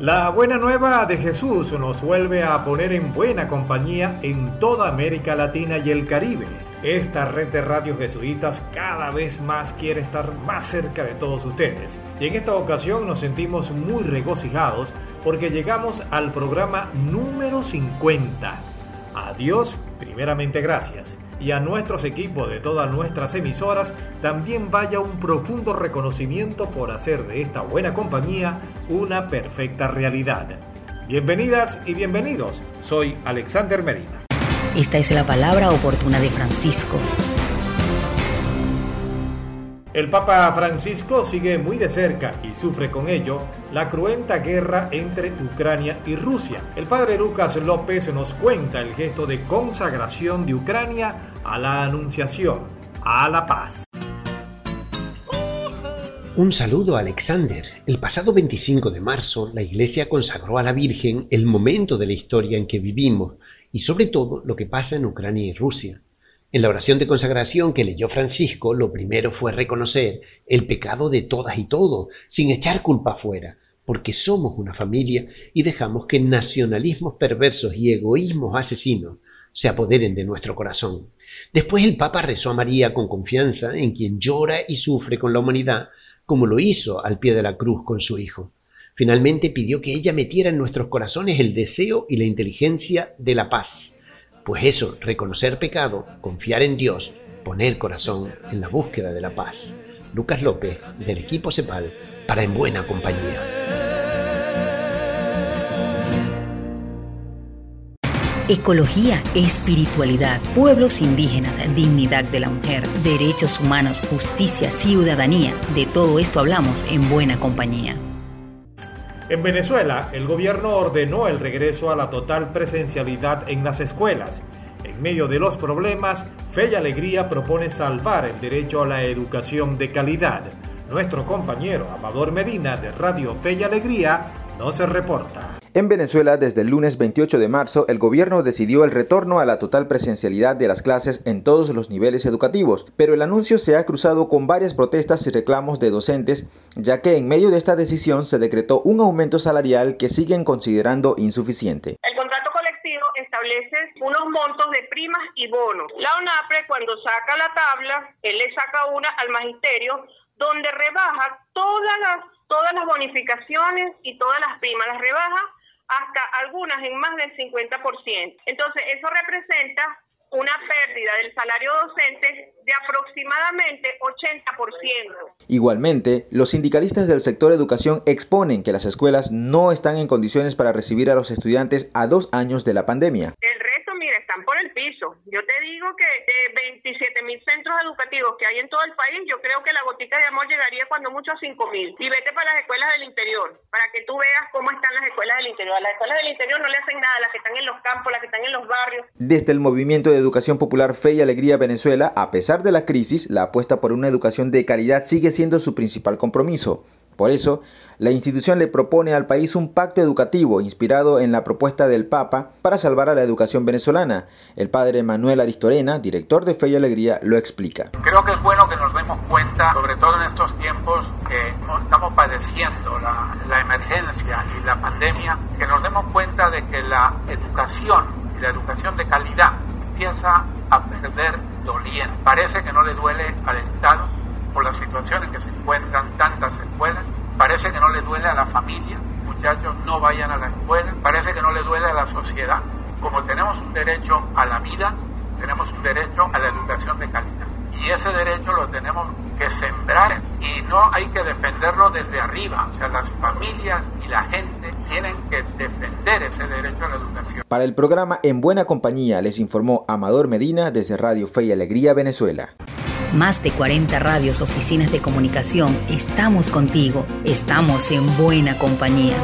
La buena nueva de Jesús nos vuelve a poner en buena compañía en toda América Latina y el Caribe. Esta red de radios jesuitas cada vez más quiere estar más cerca de todos ustedes. Y en esta ocasión nos sentimos muy regocijados porque llegamos al programa número 50. A Dios, primeramente gracias y a nuestros equipos de todas nuestras emisoras también vaya un profundo reconocimiento por hacer de esta buena compañía una perfecta realidad. Bienvenidas y bienvenidos, soy Alexander Medina. Esta es la palabra oportuna de Francisco. El Papa Francisco sigue muy de cerca y sufre con ello la cruenta guerra entre Ucrania y Rusia. El padre Lucas López nos cuenta el gesto de consagración de Ucrania a la Anunciación, a la paz. Un saludo a Alexander. El pasado 25 de marzo, la Iglesia consagró a la Virgen el momento de la historia en que vivimos y sobre todo lo que pasa en Ucrania y Rusia. En la oración de consagración que leyó Francisco, lo primero fue reconocer el pecado de todas y todos, sin echar culpa afuera, porque somos una familia y dejamos que nacionalismos perversos y egoísmos asesinos se apoderen de nuestro corazón. Después el Papa rezó a María con confianza en quien llora y sufre con la humanidad, como lo hizo al pie de la cruz con su Hijo. Finalmente pidió que ella metiera en nuestros corazones el deseo y la inteligencia de la paz. Pues eso, reconocer pecado, confiar en Dios, poner corazón en la búsqueda de la paz. Lucas López, del equipo CEPAL, para En Buena Compañía. Ecología, espiritualidad, pueblos indígenas, dignidad de la mujer, derechos humanos, justicia, ciudadanía. De todo esto hablamos en buena compañía. En Venezuela, el gobierno ordenó el regreso a la total presencialidad en las escuelas. En medio de los problemas, Fe y Alegría propone salvar el derecho a la educación de calidad. Nuestro compañero Amador Medina de Radio Fe y Alegría no se reporta. En Venezuela, desde el lunes 28 de marzo, el gobierno decidió el retorno a la total presencialidad de las clases en todos los niveles educativos, pero el anuncio se ha cruzado con varias protestas y reclamos de docentes, ya que en medio de esta decisión se decretó un aumento salarial que siguen considerando insuficiente. El contrato colectivo establece unos montos de primas y bonos. La ONAPRE cuando saca la tabla, él le saca una al magisterio donde rebaja todas las todas las bonificaciones y todas las primas, las rebaja hasta algunas en más del 50%. Entonces, eso representa una pérdida del salario docente de aproximadamente 80%. Igualmente, los sindicalistas del sector educación exponen que las escuelas no están en condiciones para recibir a los estudiantes a dos años de la pandemia. Están por el piso. Yo te digo que de 27 mil centros educativos que hay en todo el país, yo creo que la gotica de amor llegaría cuando mucho a 5 mil. Y vete para las escuelas del interior, para que tú veas cómo están las escuelas del interior. A las escuelas del interior no le hacen nada, las que están en los campos, las que están en los barrios. Desde el Movimiento de Educación Popular Fe y Alegría Venezuela, a pesar de la crisis, la apuesta por una educación de calidad sigue siendo su principal compromiso. Por eso, la institución le propone al país un pacto educativo inspirado en la propuesta del Papa para salvar a la educación venezolana. El padre Manuel Aristorena, director de Fe y Alegría, lo explica. Creo que es bueno que nos demos cuenta, sobre todo en estos tiempos que estamos padeciendo la, la emergencia y la pandemia, que nos demos cuenta de que la educación y la educación de calidad empieza a perder doliente. Parece que no le duele al Estado por las situaciones que se encuentran tantas escuelas. Parece que no le duele a la familia, muchachos no vayan a la escuela. Parece que no le duele a la sociedad. Como tenemos un derecho a la vida, tenemos un derecho a la educación de calidad. Y ese derecho lo tenemos que sembrar y no hay que defenderlo desde arriba. O sea, las familias y la gente tienen que defender ese derecho a la educación. Para el programa En Buena Compañía les informó Amador Medina desde Radio Fe y Alegría, Venezuela. Más de 40 radios, oficinas de comunicación, estamos contigo, estamos en buena compañía.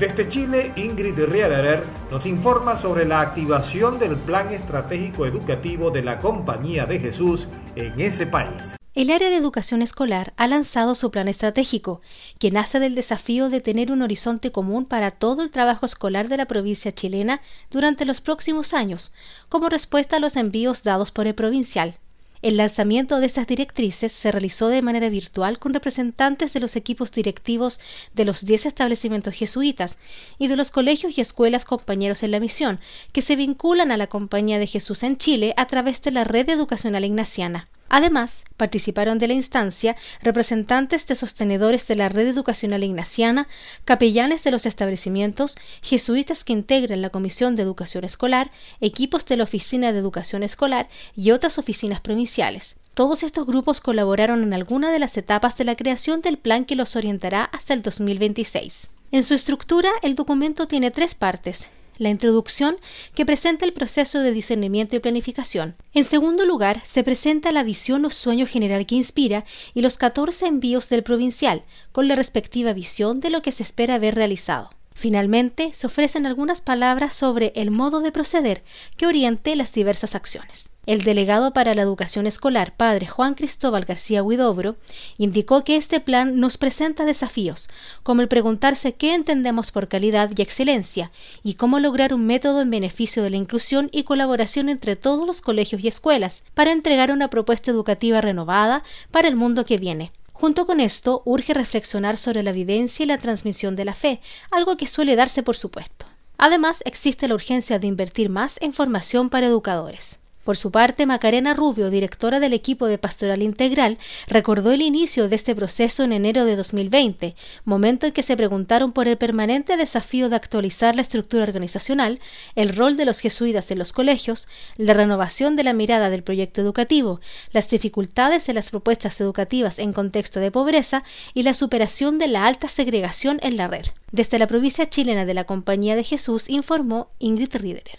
Desde Chile, Ingrid Riederer nos informa sobre la activación del Plan Estratégico Educativo de la Compañía de Jesús en ese país. El área de educación escolar ha lanzado su plan estratégico, que nace del desafío de tener un horizonte común para todo el trabajo escolar de la provincia chilena durante los próximos años, como respuesta a los envíos dados por el provincial. El lanzamiento de estas directrices se realizó de manera virtual con representantes de los equipos directivos de los 10 establecimientos jesuitas y de los colegios y escuelas compañeros en la misión, que se vinculan a la Compañía de Jesús en Chile a través de la red educacional ignaciana. Además, participaron de la instancia representantes de sostenedores de la red educacional ignaciana, capellanes de los establecimientos, jesuitas que integran la Comisión de Educación Escolar, equipos de la Oficina de Educación Escolar y otras oficinas provinciales. Todos estos grupos colaboraron en alguna de las etapas de la creación del plan que los orientará hasta el 2026. En su estructura, el documento tiene tres partes la introducción que presenta el proceso de discernimiento y planificación. En segundo lugar, se presenta la visión o sueño general que inspira y los 14 envíos del provincial, con la respectiva visión de lo que se espera haber realizado. Finalmente, se ofrecen algunas palabras sobre el modo de proceder que oriente las diversas acciones. El delegado para la educación escolar, padre Juan Cristóbal García Huidobro, indicó que este plan nos presenta desafíos, como el preguntarse qué entendemos por calidad y excelencia, y cómo lograr un método en beneficio de la inclusión y colaboración entre todos los colegios y escuelas, para entregar una propuesta educativa renovada para el mundo que viene. Junto con esto, urge reflexionar sobre la vivencia y la transmisión de la fe, algo que suele darse por supuesto. Además, existe la urgencia de invertir más en formación para educadores. Por su parte, Macarena Rubio, directora del equipo de Pastoral Integral, recordó el inicio de este proceso en enero de 2020, momento en que se preguntaron por el permanente desafío de actualizar la estructura organizacional, el rol de los jesuitas en los colegios, la renovación de la mirada del proyecto educativo, las dificultades de las propuestas educativas en contexto de pobreza y la superación de la alta segregación en la red. Desde la provincia chilena de la Compañía de Jesús informó Ingrid Riederer.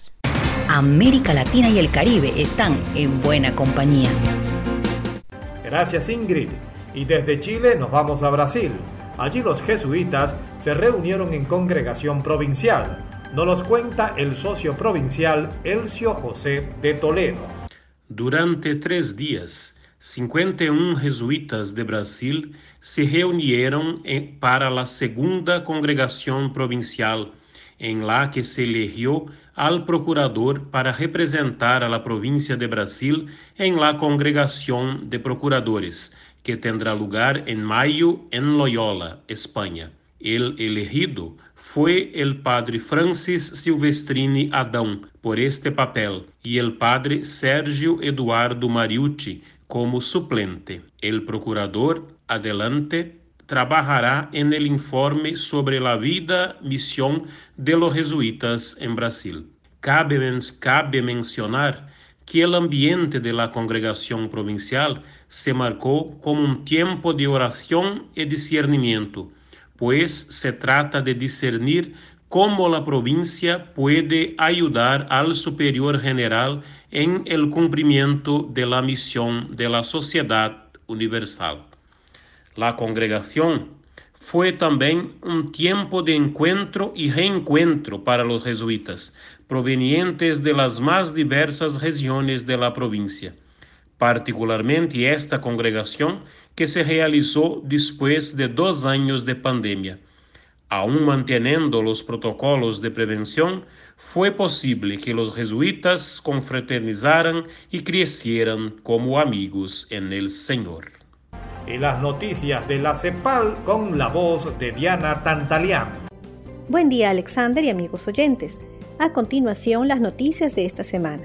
América Latina y el Caribe están en buena compañía. Gracias Ingrid. Y desde Chile nos vamos a Brasil. Allí los jesuitas se reunieron en congregación provincial. Nos los cuenta el socio provincial Elcio José de Toledo. Durante tres días, 51 jesuitas de Brasil se reunieron para la segunda congregación provincial, en la que se eligió al procurador para representar a la provincia de Brasil en la congregación de procuradores, que tendrá lugar en mayo en Loyola, España. El elegido fue el padre Francis Silvestrini Adão por este papel y el padre Sergio Eduardo Mariucci como suplente. El procurador adelante trabajará en el informe sobre la vida misión de los jesuitas en Brasil. Cabe, cabe mencionar que el ambiente de la congregación provincial se marcó como un tiempo de oración y discernimiento, pues se trata de discernir cómo la provincia puede ayudar al superior general en el cumplimiento de la misión de la sociedad universal. La congregación fue también un tiempo de encuentro y reencuentro para los jesuitas, provenientes de las más diversas regiones de la provincia, particularmente esta congregación que se realizó después de dos años de pandemia. Aún manteniendo los protocolos de prevención, fue posible que los jesuitas confraternizaran y crecieran como amigos en el Señor y las noticias de la CEPAL con la voz de Diana Tantalián. Buen día Alexander y amigos oyentes. A continuación las noticias de esta semana.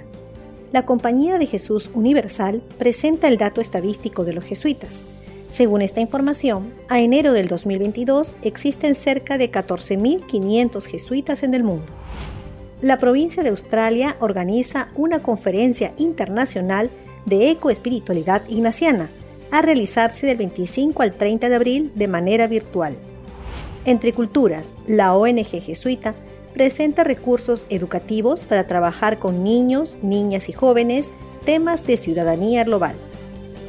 La Compañía de Jesús Universal presenta el dato estadístico de los jesuitas. Según esta información, a enero del 2022 existen cerca de 14.500 jesuitas en el mundo. La provincia de Australia organiza una conferencia internacional de ecoespiritualidad ignaciana a realizarse del 25 al 30 de abril de manera virtual. Entre Culturas, la ONG jesuita, presenta recursos educativos para trabajar con niños, niñas y jóvenes temas de ciudadanía global.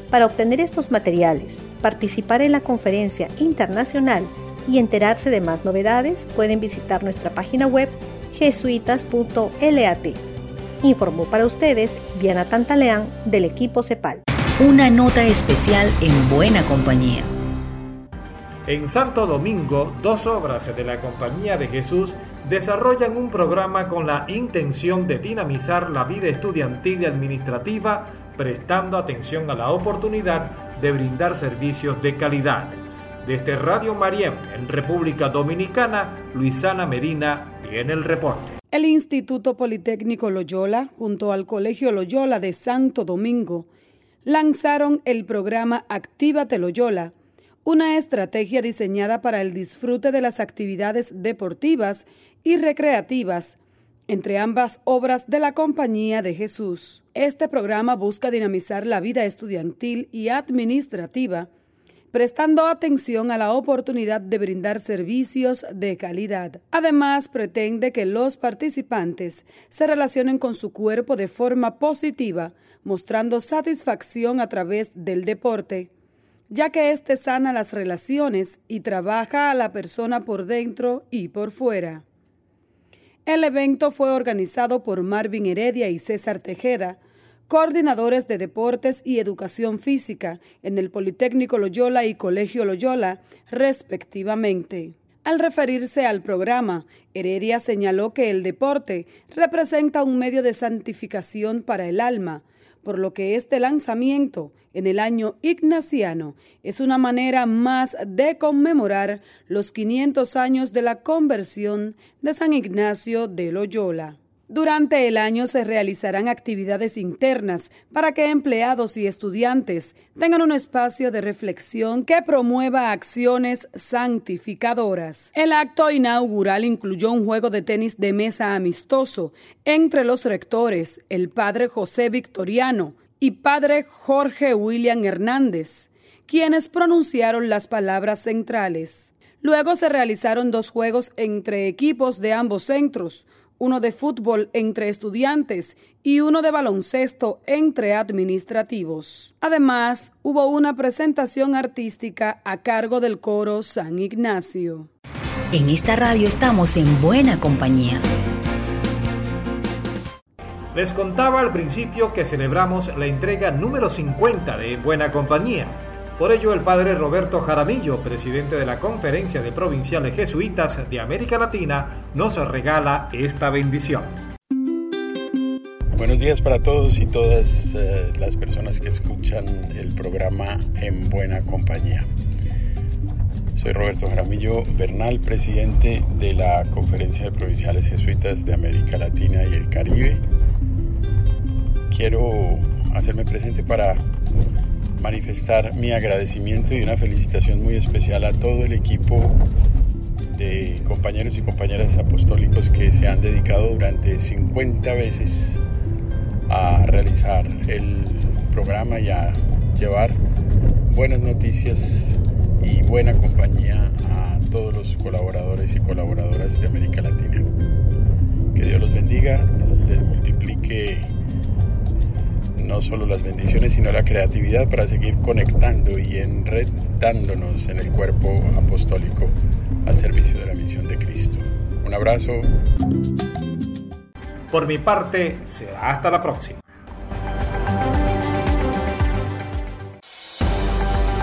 Para obtener estos materiales, participar en la conferencia internacional y enterarse de más novedades, pueden visitar nuestra página web jesuitas.lat. Informó para ustedes Diana Tantaleán del equipo CEPAL. Una nota especial en buena compañía. En Santo Domingo, dos obras de la Compañía de Jesús desarrollan un programa con la intención de dinamizar la vida estudiantil y administrativa, prestando atención a la oportunidad de brindar servicios de calidad. Desde Radio Mariem, en República Dominicana, Luisana Medina tiene el reporte. El Instituto Politécnico Loyola, junto al Colegio Loyola de Santo Domingo, lanzaron el programa Actívate Loyola, una estrategia diseñada para el disfrute de las actividades deportivas y recreativas entre ambas obras de la Compañía de Jesús. Este programa busca dinamizar la vida estudiantil y administrativa, prestando atención a la oportunidad de brindar servicios de calidad. Además, pretende que los participantes se relacionen con su cuerpo de forma positiva, mostrando satisfacción a través del deporte ya que éste sana las relaciones y trabaja a la persona por dentro y por fuera. El evento fue organizado por Marvin Heredia y César Tejeda, coordinadores de deportes y educación física en el Politécnico Loyola y Colegio Loyola, respectivamente. Al referirse al programa, Heredia señaló que el deporte representa un medio de santificación para el alma, por lo que este lanzamiento en el año ignaciano es una manera más de conmemorar los 500 años de la conversión de San Ignacio de Loyola. Durante el año se realizarán actividades internas para que empleados y estudiantes tengan un espacio de reflexión que promueva acciones santificadoras. El acto inaugural incluyó un juego de tenis de mesa amistoso entre los rectores, el padre José Victoriano y padre Jorge William Hernández, quienes pronunciaron las palabras centrales. Luego se realizaron dos juegos entre equipos de ambos centros, uno de fútbol entre estudiantes y uno de baloncesto entre administrativos. Además, hubo una presentación artística a cargo del coro San Ignacio. En esta radio estamos en buena compañía. Les contaba al principio que celebramos la entrega número 50 de Buena Compañía por ello, el padre Roberto Jaramillo, presidente de la Conferencia de Provinciales Jesuitas de América Latina, nos regala esta bendición. Buenos días para todos y todas eh, las personas que escuchan el programa En Buena Compañía. Soy Roberto Jaramillo Bernal, presidente de la Conferencia de Provinciales Jesuitas de América Latina y el Caribe. Quiero hacerme presente para manifestar mi agradecimiento y una felicitación muy especial a todo el equipo de compañeros y compañeras apostólicos que se han dedicado durante 50 veces a realizar el programa y a llevar buenas noticias y buena compañía a todos los colaboradores y colaboradoras de América Latina. Que Dios los bendiga, les multiplique no solo las bendiciones, sino la creatividad para seguir conectando y enredándonos en el cuerpo apostólico al servicio de la misión de Cristo. Un abrazo. Por mi parte, hasta la próxima.